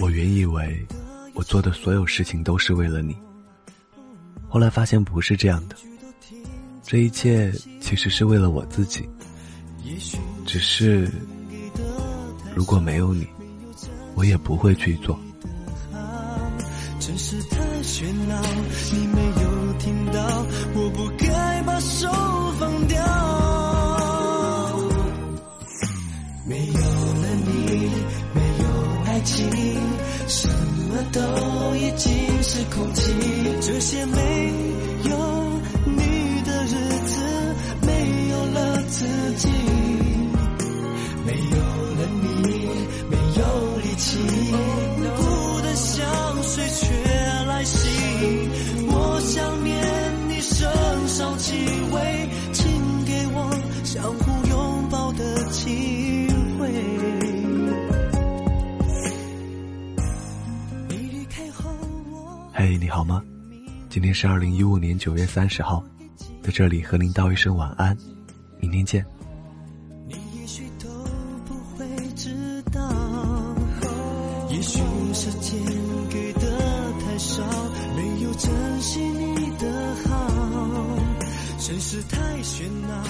我原以为我做的所有事情都是为了你，后来发现不是这样的。这一切其实是为了我自己，只是如果没有你，我也不会去做。真是太喧闹你没有听到，没有了你，没有爱情，什么都已经是空气。这些没有你的日子，没有了自己。没有了你，没有力气，嘿，你好吗？今天是二零一五年九月三十号，在这里和您道一声晚安，明天见。你也许都不会知道，也许时间给的太少，没有珍惜。世事太喧闹。